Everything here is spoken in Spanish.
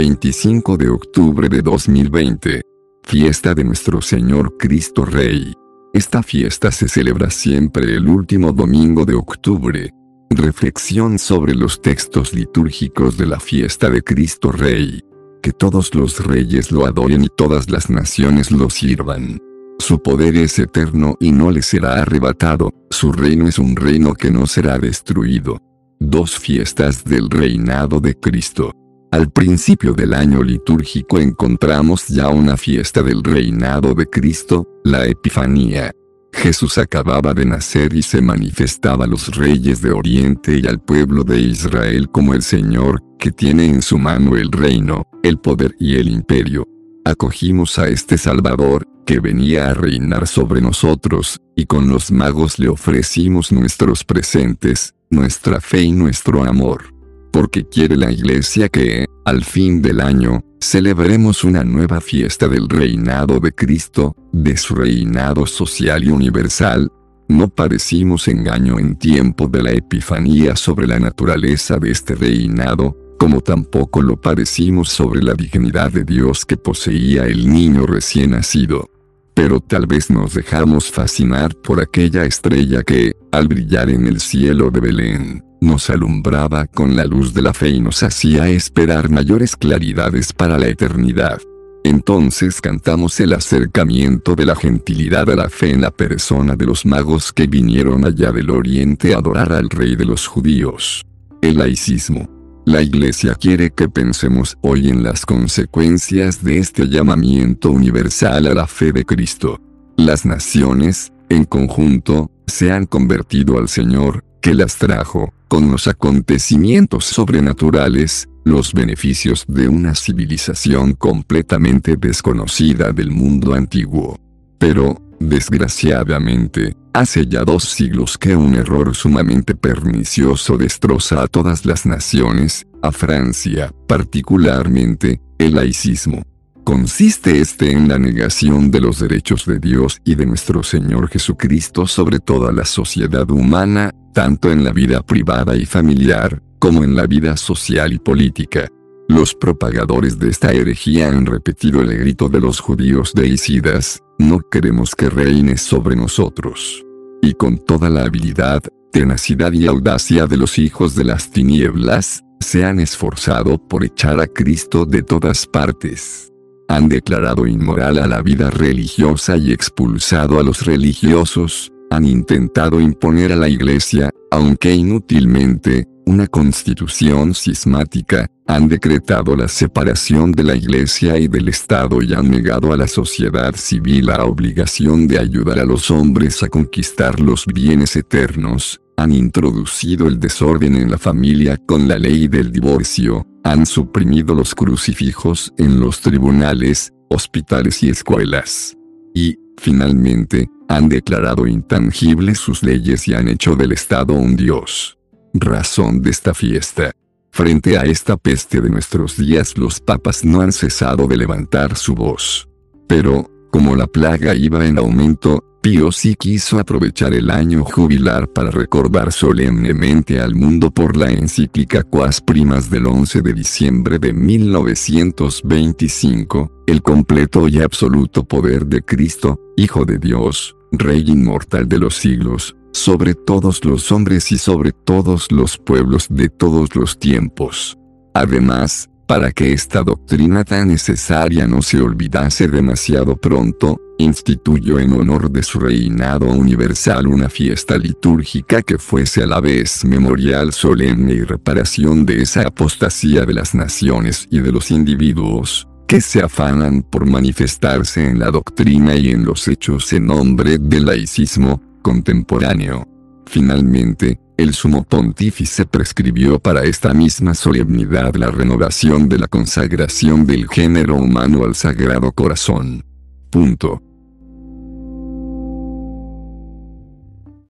25 de octubre de 2020. Fiesta de nuestro Señor Cristo Rey. Esta fiesta se celebra siempre el último domingo de octubre. Reflexión sobre los textos litúrgicos de la fiesta de Cristo Rey. Que todos los reyes lo adoren y todas las naciones lo sirvan. Su poder es eterno y no le será arrebatado, su reino es un reino que no será destruido. Dos fiestas del reinado de Cristo. Al principio del año litúrgico encontramos ya una fiesta del reinado de Cristo, la Epifanía. Jesús acababa de nacer y se manifestaba a los reyes de Oriente y al pueblo de Israel como el Señor, que tiene en su mano el reino, el poder y el imperio. Acogimos a este Salvador, que venía a reinar sobre nosotros, y con los magos le ofrecimos nuestros presentes, nuestra fe y nuestro amor porque quiere la Iglesia que, al fin del año, celebremos una nueva fiesta del reinado de Cristo, de su reinado social y universal. No parecimos engaño en tiempo de la Epifanía sobre la naturaleza de este reinado, como tampoco lo parecimos sobre la dignidad de Dios que poseía el niño recién nacido. Pero tal vez nos dejamos fascinar por aquella estrella que, al brillar en el cielo de Belén, nos alumbraba con la luz de la fe y nos hacía esperar mayores claridades para la eternidad. Entonces cantamos el acercamiento de la gentilidad a la fe en la persona de los magos que vinieron allá del oriente a adorar al rey de los judíos. El laicismo. La Iglesia quiere que pensemos hoy en las consecuencias de este llamamiento universal a la fe de Cristo. Las naciones, en conjunto, se han convertido al Señor, que las trajo, con los acontecimientos sobrenaturales, los beneficios de una civilización completamente desconocida del mundo antiguo. Pero, desgraciadamente, hace ya dos siglos que un error sumamente pernicioso destroza a todas las naciones, a Francia, particularmente, el laicismo. Consiste este en la negación de los derechos de Dios y de nuestro Señor Jesucristo sobre toda la sociedad humana, tanto en la vida privada y familiar, como en la vida social y política. Los propagadores de esta herejía han repetido el grito de los judíos de Isidas, no queremos que reines sobre nosotros. Y con toda la habilidad, tenacidad y audacia de los hijos de las tinieblas, se han esforzado por echar a Cristo de todas partes. Han declarado inmoral a la vida religiosa y expulsado a los religiosos, han intentado imponer a la Iglesia, aunque inútilmente, una constitución cismática, han decretado la separación de la Iglesia y del Estado y han negado a la sociedad civil la obligación de ayudar a los hombres a conquistar los bienes eternos, han introducido el desorden en la familia con la ley del divorcio, han suprimido los crucifijos en los tribunales, hospitales y escuelas. Y, finalmente, han declarado intangibles sus leyes y han hecho del Estado un dios. Razón de esta fiesta. Frente a esta peste de nuestros días los papas no han cesado de levantar su voz. Pero, como la plaga iba en aumento, Pío sí quiso aprovechar el año jubilar para recordar solemnemente al mundo por la encíclica Quas Primas del 11 de diciembre de 1925, el completo y absoluto poder de Cristo, Hijo de Dios, Rey inmortal de los siglos, sobre todos los hombres y sobre todos los pueblos de todos los tiempos. Además, para que esta doctrina tan necesaria no se olvidase demasiado pronto, instituyó en honor de su reinado universal una fiesta litúrgica que fuese a la vez memorial solemne y reparación de esa apostasía de las naciones y de los individuos, que se afanan por manifestarse en la doctrina y en los hechos en nombre del laicismo contemporáneo. Finalmente, el sumo pontífice prescribió para esta misma solemnidad la renovación de la consagración del género humano al Sagrado Corazón. Punto.